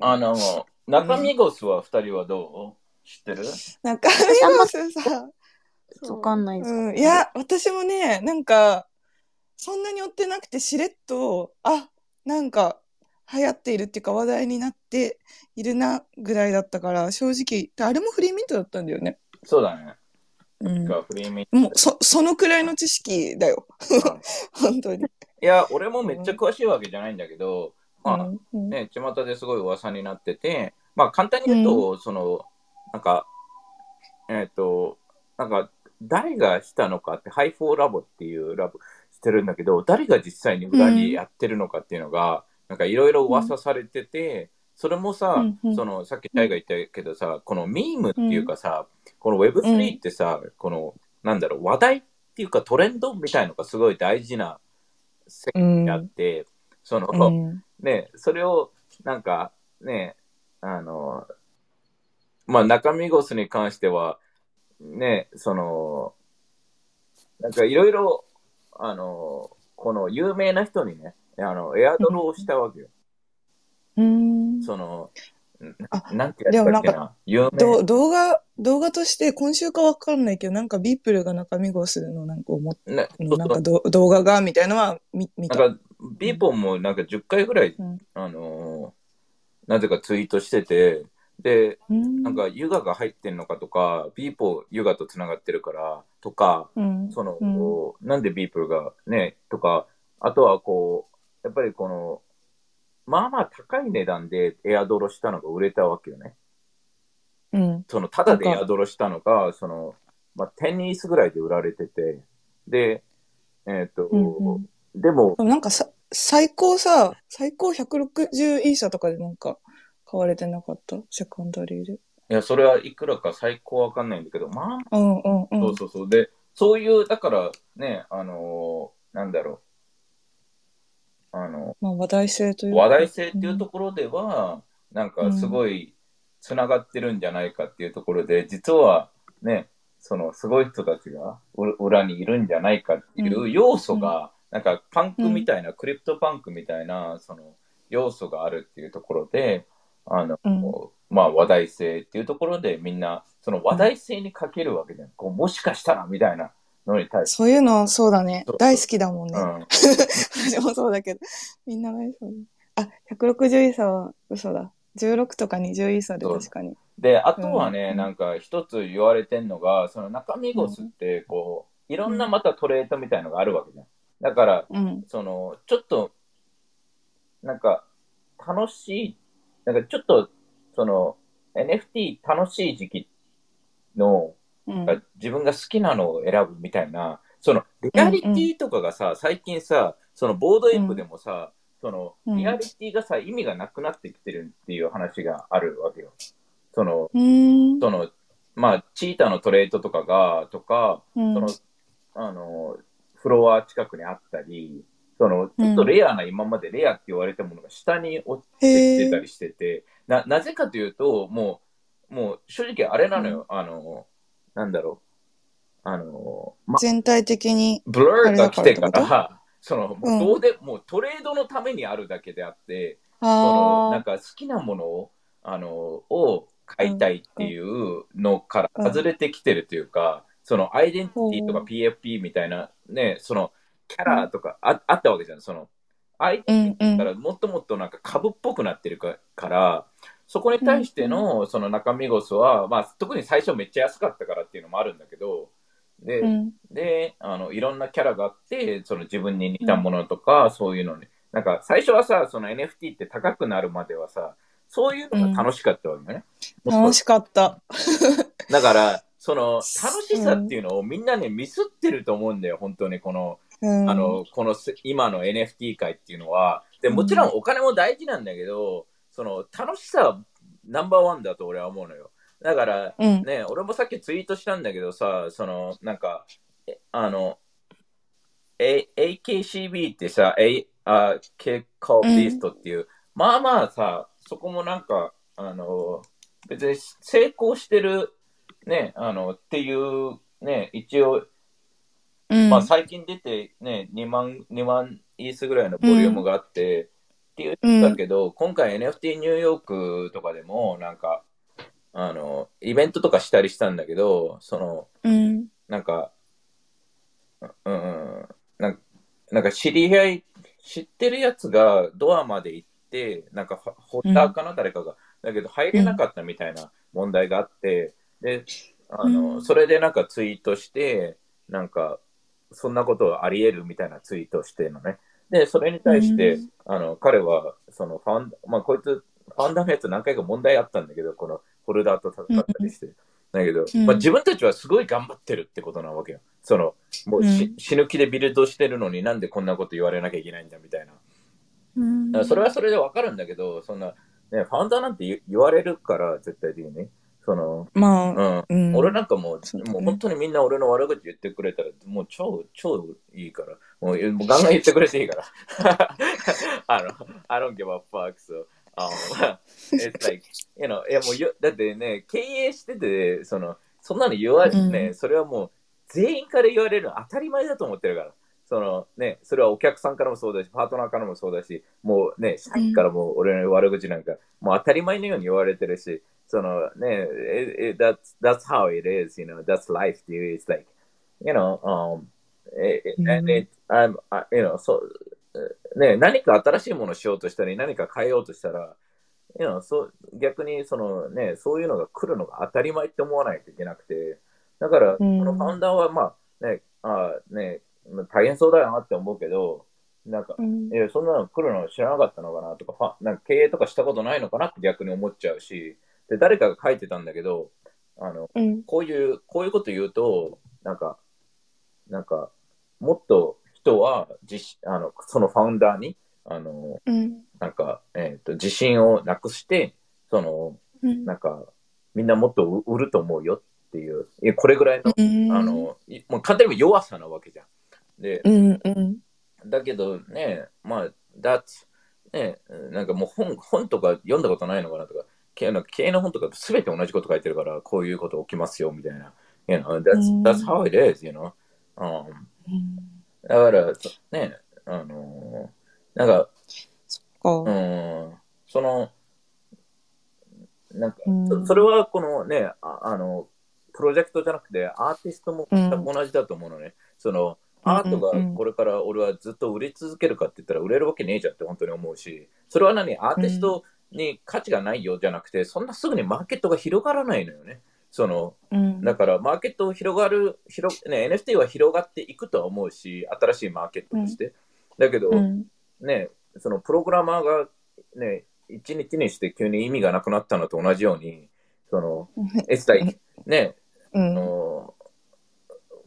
あの、中身ゴスは二人はどう？知ってる？中身ゴスさ、わかんないです。うん、いや、私もね、なんか、そんなに追ってなくてしれっと、あ、なんか、流行っているっていうか話題になっているなぐらいだったから、正直、あれもフリーミントだったんだよね。そうだね。うん。がフリーミンもう、そ、そのくらいの知識だよ。ト。本当に。いや、俺もめっちゃ詳しいわけじゃないんだけど、まあ、うんね、巷ですごい噂になってて、まあ、簡単に言うと、その、なんか、えっ、と、なんか、誰がしたのかって、ハイフォーラボっていうラボしてるんだけど、誰が実際に裏にやってるのかっていうのが、なんかいろいろ噂されてて、それもさ、うんうん。その、さっきタイが言ったけどさ、このミームっていうかさ、この Web3 ってさ、この、なんだろう、話題っていうかトレンドみたいのがすごい大事な世界であって、その、うんね、それを、なんか、ね、あの、まあ、中身ゴスに関しては、ね、その、なんかいろいろ、あの、この有名な人にね、あの、エアドロをしたわけよ。うん。その、あなんてやっけでもな、有名。ど動画、動画として今週かわかんないけど、なんかビープルが中身ゴスのなんか思っね、そうなんかそうど動画がみたいなのは見見た。なんか、ビーポンもなんか10回ぐらい、うん。あの、なぜかツイートしてて、で、うん。なんか、ユガが入ってんのかとか、ビーポーユガとつながってるから、とか、うん。その、なんでビープルがね、とか、あとはこう、やっぱりこの、まあまあ高い値段でエアドロしたのが売れたわけよね。うん。その、ただでエアドロしたのが、その、まあ、10ニースぐらいで売られてて、で、えっ、と、うんうんでもで、もなんかさ、最高さ、最高160イーサとかでなんか買われてなかった？セカンダリーで。いや、それはいくらか最高わかんないんだけど、まあ、うんうんうん。そうそうそう。で、そういう、だからね、あのーなんだろう、あの、まあ話題性というか。話題性っていうところでは、なんかすごいつながってるんじゃないかっていうところで、実はね、そのすごい人たちがう裏にいるんじゃないかっていう要素が、なんかパンクみたいな、クリプトパンクみたいな、その要素があるっていうところで、あの、うん。まあ話題性っていうところでみんな、その話題性にかけるわけじゃん。こうもしかしたらみたいなのに対して。そういうの、そうだね。大好きだもんね。うん 私もそうだけど。みんな大好き。あ、160イーサは嘘だ。16とか20イーサで確かに。で、あとはね、うんなんか一つ言われてんのが、その中身ゴスって、こう、いろんなまたトレードみたいのがあるわけじゃん。だから、うん。その、ちょっと、なんか、楽しい、なんかちょっと、その、NFT 楽しい時期の、うん。自分が好きなのを選ぶみたいな、その、リアリティとかがさ、最近さ、その、ボードエイプでもさ、その、うん。リアリティがさ、意味がなくなってきてるっていう話があるわけよ。その。その、まあ、チーターのトレードとかが、とか、うん。その、あの、フロア近くにあったり、その、ちょっとレアな、今までレアって言われたものが下に落ちてきてたりしてて、な、なぜかというと、もう、もう、正直あれなのよ、あの、なんだろう、あの、ま、全体的に。ブルーが来てからら、その、もうどうで、もうトレードのためにあるだけであって、その、なんあか好きなものを、あの、を買いたいっていうのから外れてきてるというか、そのアイデンティティとかうん PFP みたいなね、そのキャラとかあ,、あったわけじゃん。その、アイデンティティんうん。からもっともっとなんか株っぽくなってるかから、そこに対してのその中身ゴスは、まあ特に最初めっちゃ安かったからっていうのもあるんだけど、で、うん。で、あの、いろんなキャラがあって、その自分に似たものとか、そういうのに、なんか最初はさ、その NFT って高くなるまではさ、そういうのが楽しかったわけね。楽しかった。だから、その楽しさっていうのをみんなね、ミスってると思うんだよ、本当にこの、うん。あの、このせ今の NFT 界っていうのは。で、もちろんお金も大事なんだけど、その楽しさはナンバーワンだと俺は思うのよ。だから、うん。ね、俺もさっきツイートしたんだけどさ、その、なんか、えあの、A、AKCB ってさ、A、あ、K コービーストっていう、まあまあさ、そこもなんか、あの、別に成功してる、ね、あの、っていう、ね、一応、うん。まあ最近出てね、2万、2万イースぐらいのボリュームがあって、って言ったけど、今回 NFT ニューヨークとかでも、なんか、あの、イベントとかしたりしたんだけど、その、うん。なんか、うん、うんなんなんか知り合い、知ってるやつがドアまで行って、なんかホッターかな、誰かが。だけど入れなかったみたいな問題があって、で、あの、うんそれでなんかツイートして、なんか、そんなことあり得るみたいなツイートをしてるのね。で、それに対して、うんあの、彼は、そのファン、まあ、こいつ、ファンダのやつ何回か問題あったんだけど、このホルダーと戦ったりして。だけど、うんまあ、自分たちはすごい頑張ってるってことなわけよ。その、もうし、うん死ぬ気でビルドしてるのになんでこんなこと言われなきゃいけないんだみたいな。それはそれでわかるんだけど、そんな、ね、ファウンダーなんて言言われるから、絶対的に。その、まあ、うん。うん。俺なんかもう、そうだねもう本当にみんな俺の悪口言ってくれたら、もう超、超いいから。もうもうガンガン言ってくれていいから。あの、I don't give a fuck, so. Um, it's like, you know, いやもうよ、だってね、経営してて、その、そんなの言われてね、うんそれはもう、全員から言われるの当たり前だと思ってるから。そのね、それはお客さんからもそうだし、パートナーからもそうだし、もうね、社員からも俺の悪口なんか、もう当たり前のように言われてるし、そのね、it, it, that's, that's how it is, you know, that's life, dude. It's like, you know, um, it, and it, I'm, I, you know, そう、ね、何か新しいものをしようとしたり、何か変えようとしたら、you know, そう逆にその、ね、そういうのが来るのが当たり前って思わないといけなくて、だから、こうん。のファウンダーは、まあ、ね、あね、大変そうだよなって思うけど、なんか、うん。えそんなの来るの知らなかったのかなとか、なんか経営とかしたことないのかなって逆に思っちゃうし、で、誰かが書いてたんだけど、あの、うん。こういう、こういうこと言うと、なんか、なんか、もっと人は自あの、そのファウンダーに、あの、うん。なんか、えっ、と、自信をなくして、その、うん。なんか、みんなもっと売ると思うよっていう、これぐらいの、うんあ、の、いもう簡単に弱さなわけじゃん。で、うん。うん。だけどね、まあ、だね、なんかもう本本とか読んだことないのかなとか、経なんか経営の本とかすべて同じこと書いてるから、こういうこと起きますよみたいな。You know, that's, うん。that's how it is, you know. Um, だから、そね、あのーなんか、か。うん、その、なんか、うん。そそれはこのね、ああの、プロジェクトじゃなくて、アーティストも同じだと思うのね。その、アートがこれから俺はずっと売り続けるかって言ったら売れるわけねえじゃんって本当に思うし、それは何？アーティストに価値がないよじゃなくて、そんなすぐにマーケットが広がらないのよね。その、うん。だからマーケットを広がる、広ね、NFT は広がっていくとは思うし、新しいマーケットとして。だけど、うん。ね、そのプログラマーがね、一日にして急に意味がなくなったのと同じように、その、It's like, ね、あうん。の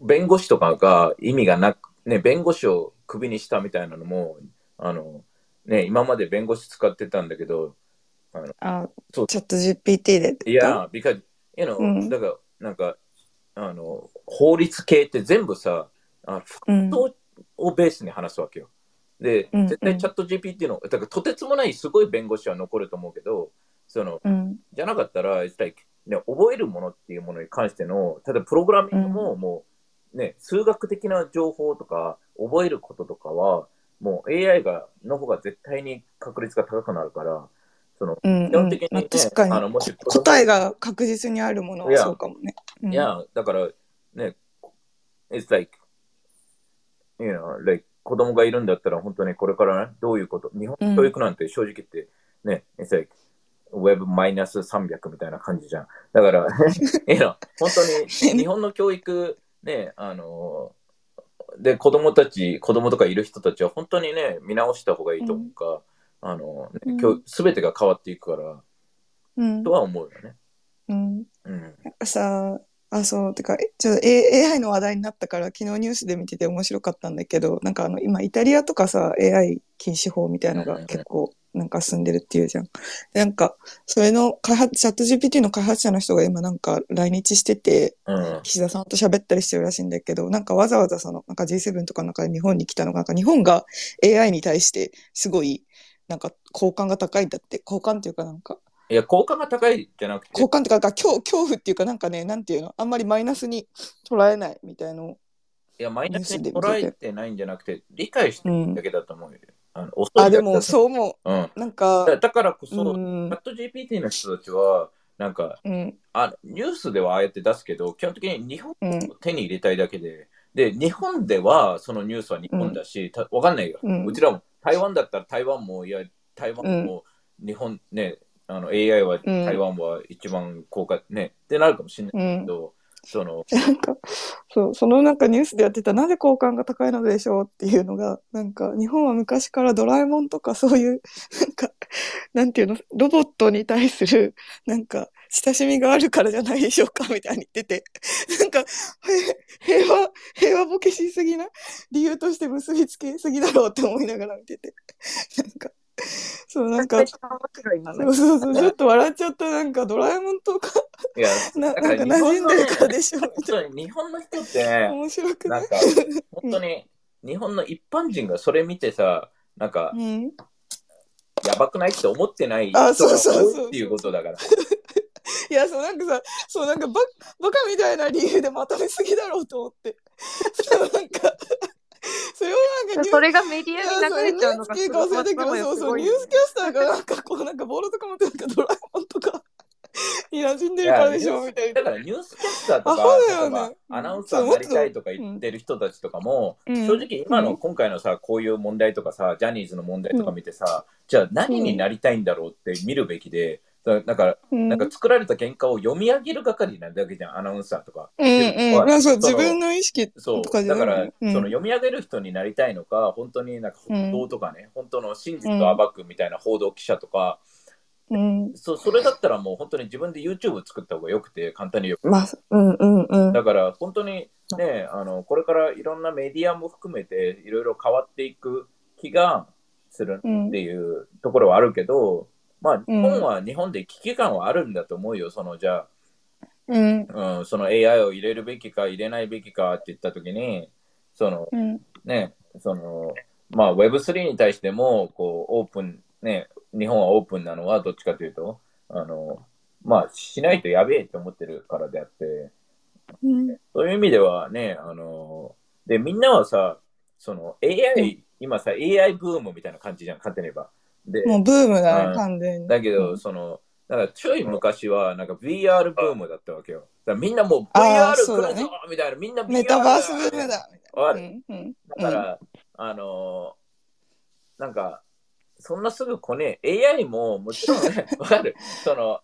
弁護士とかが意味がなく、ね、弁護士をクビにしたみたいなのも、あの、ね、今まで弁護士使ってたんだけど、あ、そうチャット GPT で。いや、because, you know, うんだから、なんか、あの、法律系って全部さ、あうん。ををベースに話すわけよ。で、うん絶対チャット GPT の、だからとてつもないすごい弁護士は残ると思うけど、その、うん。じゃなかったら、like ね、覚えるものっていうものに関しての、ただプログラミングももう、ね、数学的な情報とか、覚えることとかは、もう AI が、の方が絶対に確率が高くなるから、その、うん。基本的にまあね確かにあのもしこ答えが確実にあるものはそうかもね。うんいや、だから、ね、it's like, you know, like, 子供がいるんだったら、本当にこれからね、どういうこと、日本の教育なんて正直言って、ね、it's like, Web マイナス300みたいな感じじゃん。だから、you know, 本当に 日本の教育、ね、あの、で、子供たち、子供とかいる人たちは本当にね、見直した方がいいと思うか、あの、うんね、教すべてが変わっていくから、うんと。は思うよね。うん。うん。なんかさ、あ、そう、てか、えちょっと A- AI の話題になったから、昨日ニュースで見てて面白かったんだけど、なんかあの、今、イタリアとかさ、AI 禁止法みたいのが結構、なんか進んでるっていうじゃん。でなんか、それの開発、チャット GPT の開発者の人が今なんか来日してて、うん。岸田さんと喋ったりしてるらしいんだけど、なんかわざわざその、なんか G7 とかなんか日本に来たのが、なんか日本が AI に対してすごい、なんか好感が高いんだって、好感っていうかなんか、いや、効果が高いじゃなくて、好感っていうか、恐恐怖っていうかなんかね、なんていうの、あんまりマイナスに捉えないみたいのをいや、マイナスに捉えてないんじゃなくて、理解してるだけだと思うよ。あの遅いあ、でもそう思う。ん。う。なんか、だだからこそ、チうん。ャット GPT の人たちは、なんか、うん、あニュースではああやって出すけど、基本的に日本うん、を手に入れたいだけで、で、日本ではそのニュースは日本だし、たわかんないよ。うん。うちらも、台湾だったら台湾も、いや、台湾も、日本ね、あの AI はうん台湾は一番効果、ね、ってなるかもしれないうんけ。ど、その、なんか、そう、そのなんかニュースでやってた、なぜ好感が高いのでしょうっていうのが、なんか、日本は昔からドラえもんとかそういう、なんか、なんていうの、ロボットに対する、なんか、親しみがあるからじゃないでしょうかみたいに言ってて、なんか、へ平和、平和ボケしすぎな理由として結びつけすぎだろうって思いながら見てて、なんか、そう、なんか。そうそうそう、ちょっと笑っちゃった、なんか、ドラえもんとか、いや、なだなんか馴染んでるからでしょみ本たい当に日本の人って面白くなないんか、本当に日本の一般人がそれ見てさ、なんか、うん。やばくないって思ってない人があそうそうそう。多いっていうことだから。いや、そう、なんかさ、そう、なんかバ、バカみたいな理由でまとめすぎだろうと思って。そう、なんか、それをなんかそれがメディアに流れちゃうのがいやそう NHK か忘れたけど、そうそう、ニュースキャスターがなんかこう、なんかボールとか持ってなんかドラえもんとかに馴染んでるからでしょ、みたいな。だからニュースキャスターとアか、ね。アナウンサーになりたいとか言ってる人たちとかも、うん。正直今のうん。今回のさ、こういう問題とかさ、ジャニーズの問題とか見てさ、じゃあ何になりたいんだろうって見るべきで、だだから、うん、なんか作られた喧嘩を読み上げる係なだけじゃん、アナウンサーとか。うんうん。まあそう、自分の意識とかじゃだから、ないよねその読み上げる人になりたいのか、本当になんかうん報道とかね、本当の真実を暴くみたいな報道記者とか、うん。そそれだったらもう本当に自分で YouTube 作った方がよくて、簡単に言うまあ、うんうんうん。だから本当にね、あのこれからいろんなメディアも含めていろいろ変わっていく気がするっていうところはあるけど、まあ、日本は日本で危機感はあるんだと思うよ、そのじゃうん。あ、うん、その AI を入れるべきか入れないべきかって言ったときに、そのうん。ね、そのまあ Web3 に対してもこうオープン、ね、日本はオープンなのはどっちかというと、あのまあ、しないとやべえって思ってるからであって、うん。そういう意味ではね、あの、で、みんなはさ、その AI、今さ、AI ブームみたいな感じじゃん、勝手に言えば。で、もうブームだね、うん完全に。だけど、うんその、だからちょい昔は、なんか VR ブームだったわけよ。だからみんなもう VR 来るぞみたいな、みんな VR メタバースブームだ。わかるうんうん。だから、あのーなんか、そんなすぐ来ねえ。AI ももちろんね、わかる。その、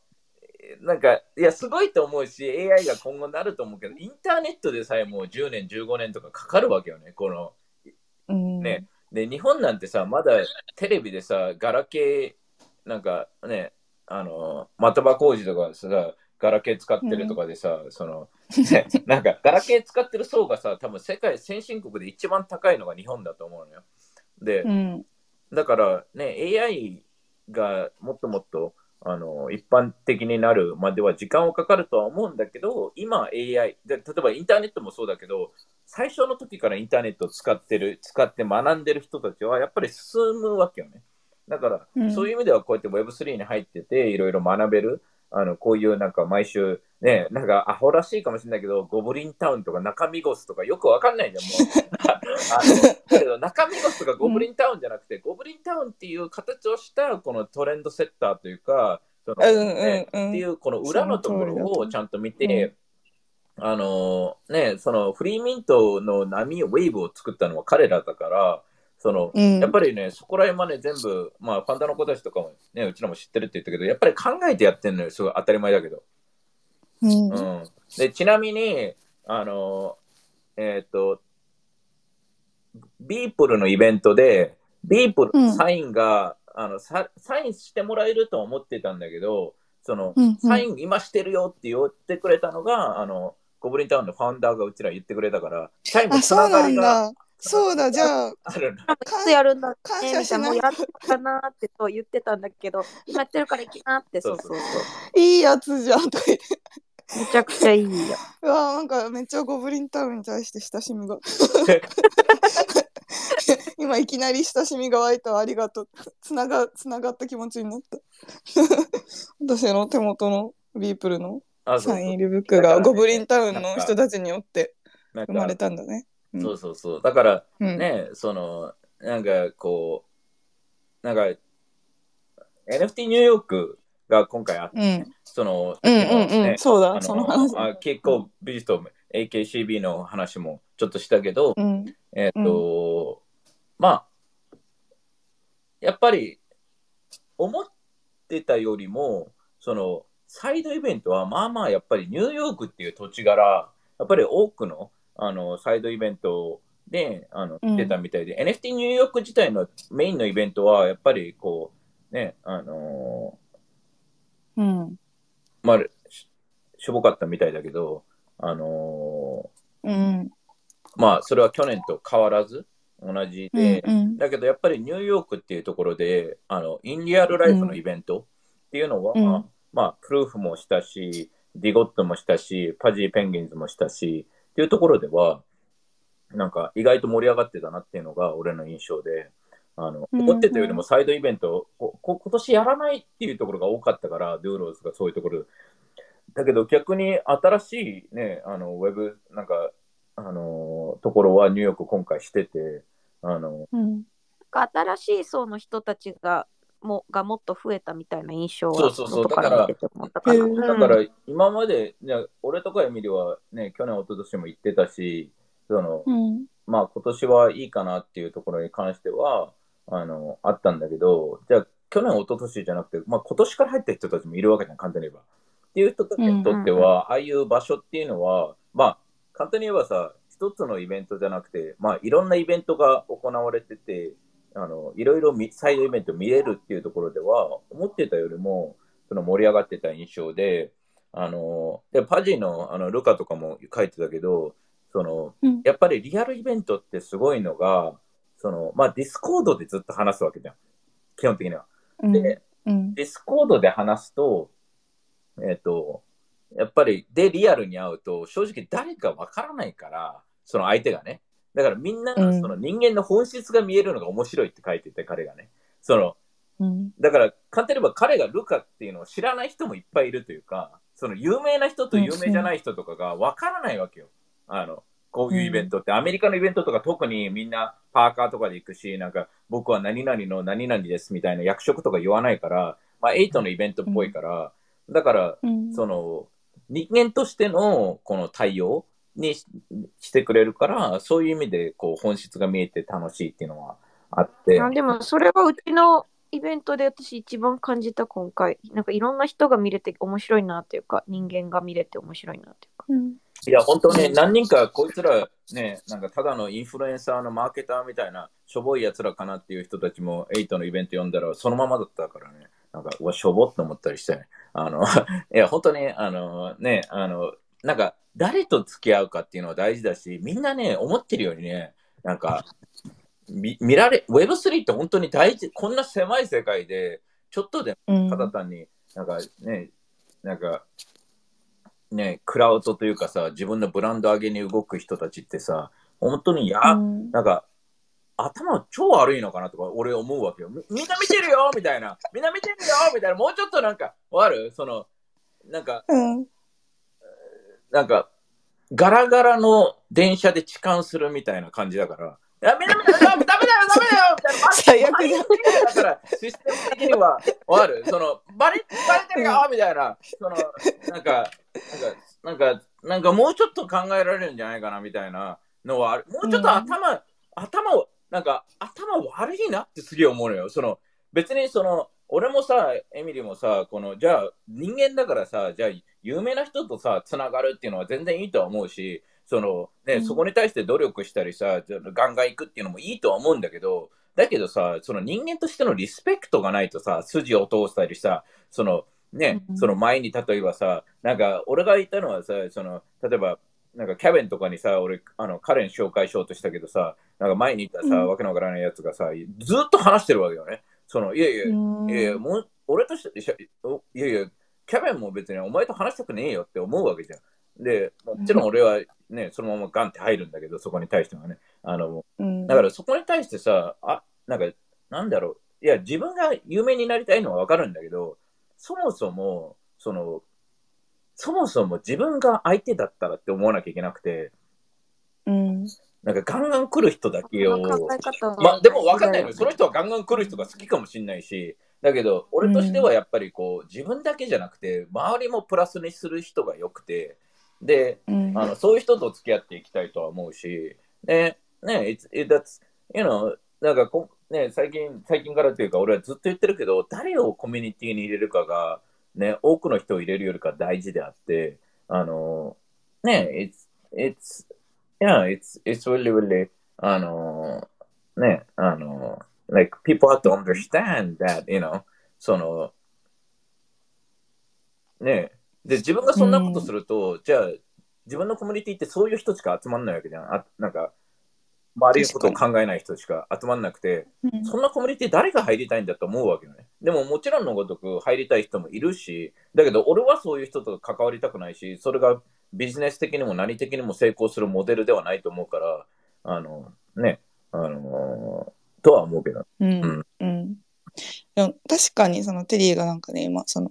なんか、いや、すごいと思うし、AI が今後なると思うけど、インターネットでさえもう10年、15年とかかかるわけよね。この、うん。ねで、日本なんてさ、まだテレビでさ、ガラケー、なんかね、あの、的場工事とかさ、ガラケー使ってるとかでさ、その、ね、なんか、ガラケー使ってる層がさ、多分世界先進国で一番高いのが日本だと思うのよ。で、うん。だからね、AI がもっともっとあの一般的になるまでは時間はかかるとは思うんだけど、今 AI、で例えばインターネットもそうだけど、最初の時からインターネットを使ってる、使って学んでる人たちはやっぱり進むわけよね。だから、うんそういう意味ではこうやって Web3 に入ってて、いろいろ学べる。あの、こういうなんか毎週、ね、なんかアホらしいかもしれないけど、ゴブリンタウンとか中身ゴスとかよくわかんないじゃん、もう。あのだけど中身ゴスとかゴブリンタウンじゃなくて、ゴブリンタウンっていう形をしたこのトレンドセッターというか、そのうんうんねうんっていうこの裏のところをちゃんと見て、あのね、そのフリーミントの波を、ウェーブを作ったのは彼らだから、その、うん。やっぱりね、そこら辺まで全部、まあ、ファンダの子たちとかもね、うちらも知ってるって言ったけど、やっぱり考えてやってるのよ、すごい当たり前だけど。うん。うん、でちなみに、あの、えっ、と、ビープルのイベントで、ビープルのサインが、あのサ、サインしてもらえると思ってたんだけど、その、うんうん。サイン今してるよって言ってくれたのが、あの、ゴブリンタウンのファウンダーがうちら言ってくれたから、サインもあ、つそうなながりがんだ。そうだ、じゃあ、ある。いつやるんだねみ謝しもうやったなーってそう言ってたんだけど今やってるから行きなってそうそうそういいやつじゃんとか言って。めちゃくちゃいいようわなんかめっちゃゴブリンタウンに対して親しみが。今いきなり親しみが湧いたありがとう。つなが、つながった気持ちになった。私の手元のビープルのあそうサイン入りブックがゴブリンタウンの人たちによって生まれたんだね。うんそうそうそう。だから、うんね、その、なんかこなんか、NFT ニューヨークが今回あって、うん。その、うんうんうん。ねそうだ、あその話。のあ結構ビジト AKCB の話もちょっとしたけど、うん。えっ、と、まあ、やっぱり思ってたよりも、そのサイドイベントはまあまあやっぱりニューヨークっていう土地柄、やっぱり多くのあのサイドイベントであのうん出たみたいで、NFT ニューヨーク自体のメインのイベントはやっぱりこう、ね、あのうん。まあ、ししょぼかったみたいだけど、あのうん。まあ、それは去年と変わらず同じで、うん。だけどやっぱりニューヨークっていうところで、あの、インディアルライフのイベントっていうのは、うんまあ、プルーフもしたし、ディゴットもしたし、パジーペンギンズもしたし、っていうところでは、なんか意外と盛り上がってたなっていうのが俺の印象で、あの、うん思ってたよりもサイドイベント、ここ今年やらないっていうところが多かったから、ドゥーローズがそういうところで。だけど逆に新しいね、あの、ウェブ、なんか、あの、ところはニューヨーク今回してて、あの、うん。新しい層の人たちがもがもっと増えたみたいな印象はそうそうそう。だからうんだから今まで、ね、俺とかエミリはね、去年、一昨年も行ってたし、その、うん。まあ今年はいいかなっていうところに関しては、あの、あったんだけど、じゃあ去年、一昨年じゃなくて、まあ今年から入った人たちもいるわけじゃん、簡単に言えば。っていう人たちにとっては、ああいう場所っていうのは、まあ簡単に言えばさ、一つのイベントじゃなくて、まあいろんなイベントが行われてて、あの、いろいろみサイドイベント見れるっていうところでは、思ってたよりも、その盛り上がってた印象で、あの、で Pudgy のあの Luca とかも書いてたけど、その、うんやっぱりリアルイベントってすごいのが、その、まあディスコードでずっと話すわけじゃん。基本的には。うん。で、うん。ディスコードで話すと、えっ、と、やっぱり、で、リアルに会うと、正直誰かわからないから、その相手がね。だからみんながうんその人間の本質が見えるのが面白いって書いてて、彼がね。その、うん。だから、簡単に言えば彼が Luca っていうのを知らない人もいっぱいいるというか、その有名な人と有名じゃない人とかがわからないわけよ。あの、こういうイベントって、アメリカのイベントとか特にみんなパーカーとかで行くし、なんか僕は何々の何々ですみたいな役職とか言わないから、まあ8のイベントっぽいから、だから、うん。その、人間としてのこの対応にししてくれるから、そういう意味でこう本質が見えて楽しいっていうのはあって。あでもそれはうちのイベントで私一番感じた今回。なんかいろんな人が見れて面白いなっていうか、人間が見れて面白いなっていうか。うん。いや、本当ね、何人かこいつらね、なんかただのインフルエンサーのマーケターみたいな、しょぼいやつらかなっていう人たちも、エイトのイベント読んだら、そのままだったからね、なんか、うわ、しょぼって思ったりしてね。あの、いや、本当に、あの、ね、あの、なんか、誰と付き合うかっていうのは大事だし、みんなね、思ってるようにね、なんか、み見られ、Web3 って本当に大事、こんな狭い世界で、ちょっとでうん。ただ単になんかね、なんか、ね、クラウドというかさ、自分のブランド上げに動く人たちってさ、本当にや、うんなんか、頭超悪いのかなとか俺思うわけよ。みみんな見てるよみたいな。みんな見てるよみたいな。もうちょっとなんか、わかる？その、なんか、うん。なんか、ガラガラの電車で痴漢するみたいな感じだから、いや、みんな見てるよダメだよダメだよみたいな。最悪じゃんだから、システム的には、わかる？その、バレ、バレてるよみたいな、その、なんか、なんか、なんか、なんかもうちょっと考えられるんじゃないかなみたいなのはある。もうちょっと頭、頭を、なんか、頭悪いなってすげえ思うのよ。その、別にその、俺もさ、エミリーもさ、この、じゃあ、人間だからさ、じゃあ、有名な人とさ、つながるっていうのは全然いいとは思うし、その、ね、うん。そこに対して努力したりさ、ガンガン行くっていうのもいいとは思うんだけど、だけどさ、その人間としてのリスペクトがないとさ、筋を通したりさ、その、ね、うん。その前に例えばさ、なんか、俺が言ったのはさ、その、例えば、なんかキャベンとかにさ、俺、あの、彼に紹介しようとしたけどさ、なんか前にいたさ、うん。わけのわからないやつがさ、ずっと話してるわけよね。その、いやいや、うん。いやいや、もう、俺として、いやいや、キャベンも別にお前と話したくねえよって思うわけじゃん。で、もちろん俺はね、そのままガンって入るんだけど、そこに対してはね。あの、うん。だからそこに対してさ、あ、なんか、なんだろう。いや、自分が有名になりたいのはわかるんだけど、そもそも、その、そもそも自分が相手だったらって思わなきゃいけなくて、うん。なんかガンガン来る人だけを、まあでも分かんないのその人はガンガン来る人が好きかもしれないし、だけど、俺としてはやっぱりこう、自分だけじゃなくて、周りもプラスにする人が良くて、で、うん。あのそういう人と付き合っていきたいとは思うし、ね、ね、it's, it, that's, you know, なんかこ、ね、最近、最近からというか、俺はずっと言ってるけど、誰をコミュニティに入れるかが、ね、多くの人を入れるよりか大事であって、あの、ね、it's, it's, yeah, it's, it's really, really, あの、ね、あの、like, people have to understand that, you know, その、ね、で、自分がそんなことすると、じゃあ、自分のコミュニティってそういう人しか集まんないわけじゃん。あなんか、周りのことを考えない人しか集まんなくて、うんそんなコミュニティ誰が入りたいんだと思うわけよね。でももちろんのごとく入りたい人もいるし、だけど俺はそういう人と関わりたくないし、それがビジネス的にも何的にも成功するモデルではないと思うから、あの、ね、あのとは思うけど。うんうんでも確かにそのテリーがなんかね今その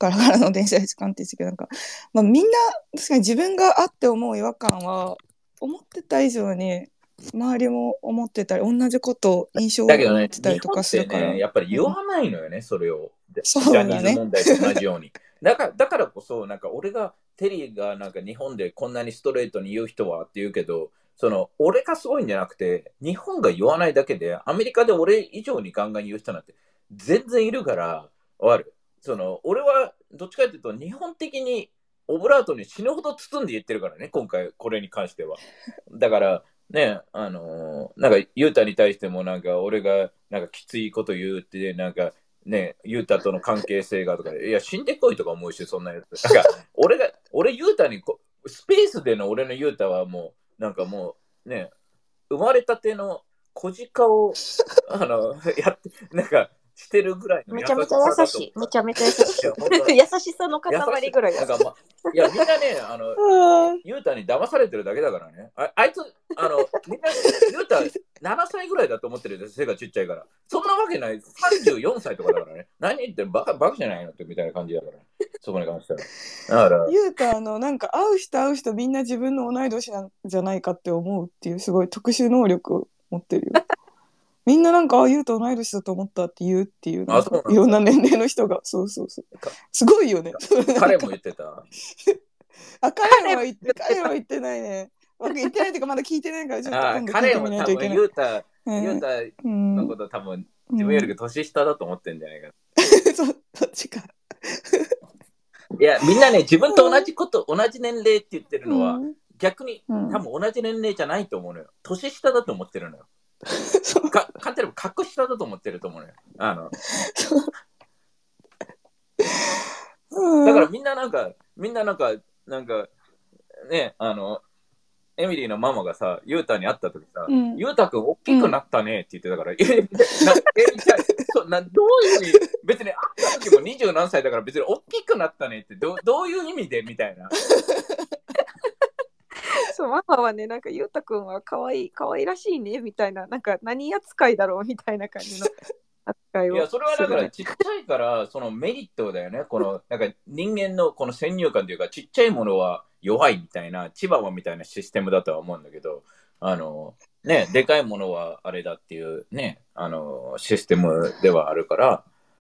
ガラガラの電車で時間って言ってたけどなんか、まあ、みんな確かに自分があって思う違和感は思ってた以上に周りも思ってたり同じことを印象をだけどね、持ってたりとかするから、ね、やっぱり言わないのよね、それを。そうだねャニーズ問題と同じように。だからだからこそ、なんか俺が、テリーがなんか日本でこんなにストレートに言う人はって言うけど、その俺がすごいんじゃなくて、日本が言わないだけで、アメリカで俺以上にガンガン言う人なんて全然いるから、わかる？その俺はどっちかというと、日本的にオブラートに死ぬほど包んで言ってるからね、今回これに関しては。だから、ね、あのーなんか、ユータに対しても、なんか、俺が、なんか、きついこと言うって、なんか、ね、ユータとの関係性がとか、いや、死んでこいとか思うし、そんなやつ。なんか、俺が、俺、ユータにこ、スペースでの俺のユータはもう、なんかもう、ね、生まれたての小鹿を、あの、やって、なんか、してるぐらいのめちゃめちゃ優しい。めちゃめちゃ優しいい。優しさの塊ぐらいなんか、ま、いや、みんなね、あの、あユータに騙されてるだけだからね。ああいつ、あの、みんな、ユータ7歳ぐらいだと思ってる背がちっちゃいから。そんなわけない。34歳とかだからね。何言ってバカ、バカじゃないのってみたいな感じだから。そこに関しては。だからー、言うたあのなんか会う人会う人みんな自分の同い年なんじゃないかって思うっていうすごい特殊能力を持ってるよ。みんななんか、あ、言うと同い年だと思ったって言うっていう、なんあそうなんだかいろんな年齢の人が、そうそうそうか。すごいよね。彼も言ってた。あ、彼は言って、彼は言ってないね。僕言ってないというか、まだ聞いてないから、ちょっとあ今度聞いて彼も多分みないといけない。ユータ、うんユータうんのこと多分自分より年下だと思ってんじゃないかな。そそっちか。いや、みんなね、自分と同じこと、同じ年齢って言ってるのは、うん逆にうん多分同じ年齢じゃないと思うのよ。年下だと思ってるのよ。か簡単に言えば格下だと思ってると思うのよ。あの、うん。だからみんななんか、みんななんか、なんか、ね、あの、エミリーのママがさ、ユータに会った時さ、うん。ユータくん大きくなったねって言ってたから、え、なえじゃあそうなどういう意味？別に会った時も二十何歳だから別に大きくなったねってどどういう意味で？みたいな。そう、ママはね、なんか、ゆうたくんは可愛い、可愛らしいね、みたいな、なんか、何扱いだろう、みたいな感じの 扱いを。いや、それはだからちっちゃいから、そのメリットだよね。この、なんか人間のこの先入観というか、ちっちゃいものは弱いみたいな、チバワみたいなシステムだとは思うんだけど、あの、ね、でかいものはあれだっていうね、あの、システムではあるから、